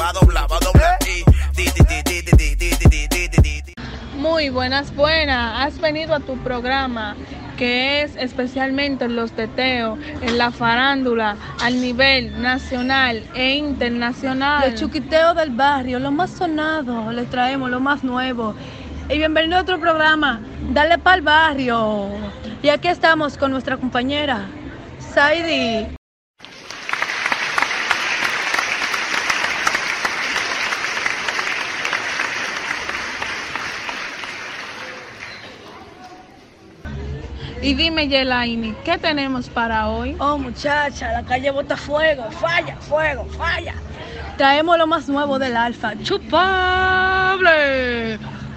Va a doblar, va a doblar. Muy buenas, buenas. Has venido a tu programa que es especialmente los teteos, en la farándula, al nivel nacional e internacional. Los chuquiteos del barrio, lo más sonado, les traemos lo más nuevo. Y bienvenido a otro programa, Dale Pa'l Barrio. Y aquí estamos con nuestra compañera, Saidi. Y dime, Yelaini, ¿qué tenemos para hoy? Oh, muchacha, la calle bota fuego, falla, fuego, falla. Traemos lo más nuevo del Alfa, chupable,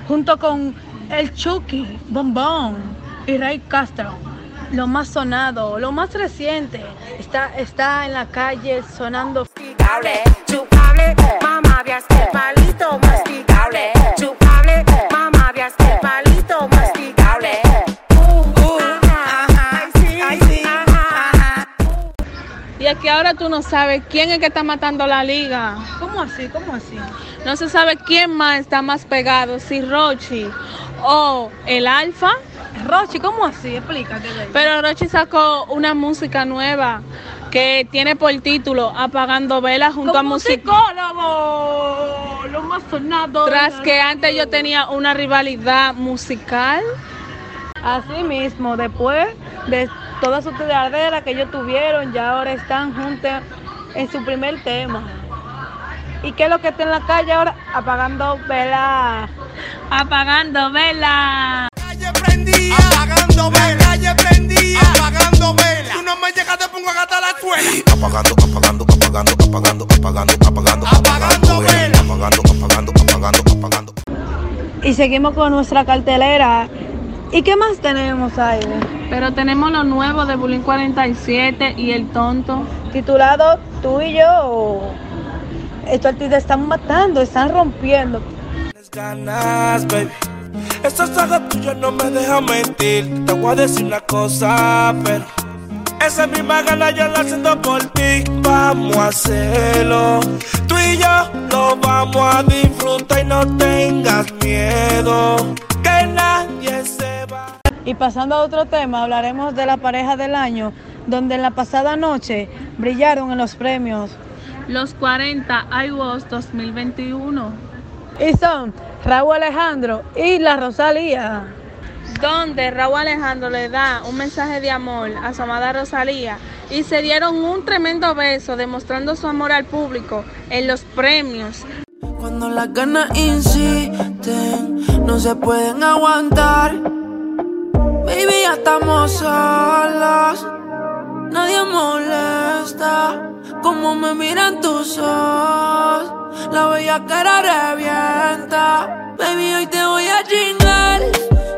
junto con el Chucky, Bombón y Ray Castro. Lo más sonado, lo más reciente, está, está en la calle sonando. masticable, chupable, mamá Y que ahora tú no sabes quién es que está matando la liga. ¿Cómo así? ¿Cómo así? No se sabe quién más está más pegado, si Rochi o el Alfa. Rochi, ¿cómo así? Explícate. Pero Rochi sacó una música nueva que tiene por título Apagando Velas junto a música. psicólogo, lo más sonado. Tras que antes yo tenía una rivalidad musical. Así mismo, después de toda su tiradera que ellos tuvieron, ya ahora están juntos en su primer tema. ¿Y qué es lo que está en la calle ahora? Apagando velas. Apagando velas. Calle prendía, apagando vela. Calle prendía, apagando vela. Tú no me llegas, te pongo a gastar la escuela. apagando, apagando, apagando, apagando, apagando, apagando, Apagando vela. apagando, apagando, apagando, apagando. Y seguimos con nuestra cartelera. ¿Y qué más tenemos ahí? Pero tenemos lo nuevo de Bullying 47 y el tonto. Titulado Tú y yo. Estos artistas están matando, están rompiendo. Tienes ganas, baby. Estos tragos tuyos no me dejan mentir. Te voy a decir una cosa, pero esa misma gana yo la siento por ti. Vamos a hacerlo. Tú y yo lo vamos a disfrutar y no tengas miedo. Que nadie. Y pasando a otro tema, hablaremos de la pareja del año, donde en la pasada noche brillaron en los premios. Los 40 iWOS 2021. Y son Raúl Alejandro y la Rosalía. Donde Raúl Alejandro le da un mensaje de amor a su amada Rosalía y se dieron un tremendo beso demostrando su amor al público en los premios. Cuando las ganas insisten, no se pueden aguantar. Ya estamos solos. Nadie molesta. Como me miran tus ojos. La bella cara revienta. Baby, hoy te voy a chingar.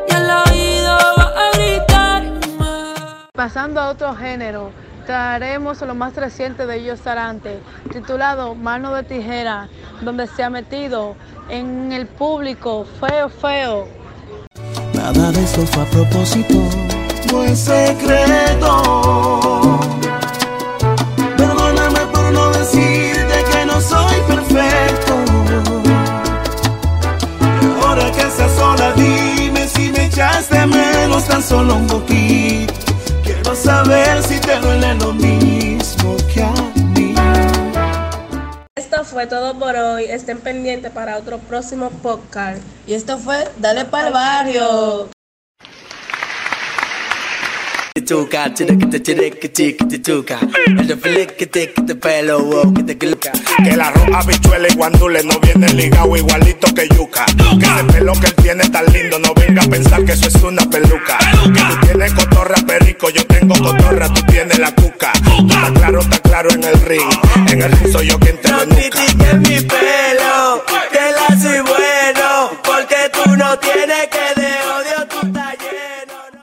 Y al oído vas a gritarme. Pasando a otro género, traeremos lo más reciente de ellos Sarante, titulado Mano de Tijera, donde se ha metido en el público feo, feo. Nada de eso fue a propósito. No es secreto. Perdóname por no decirte que no soy perfecto. Y ahora que estás sola, dime si me echaste menos tan solo un poquito. Quiero saber si te duele lo mismo que a fue todo por hoy. Estén pendientes para otro próximo podcast. Y esto fue Dale para el barrio. Tuca, chiquiti, tuca. El fliquiti, que te pelo, wow, que te gluca. Que el arroz, habichuela y guandule no viene ligado igualito que yuca. Que ese pelo que él tiene tan lindo, no venga a pensar que eso es una peluca. Que tú tienes cotorra perico, yo tengo cotorra, tú tienes la cuca. En el ring. En el ring soy yo quien te No critiques mi pelo, que la soy bueno, porque tú no tienes que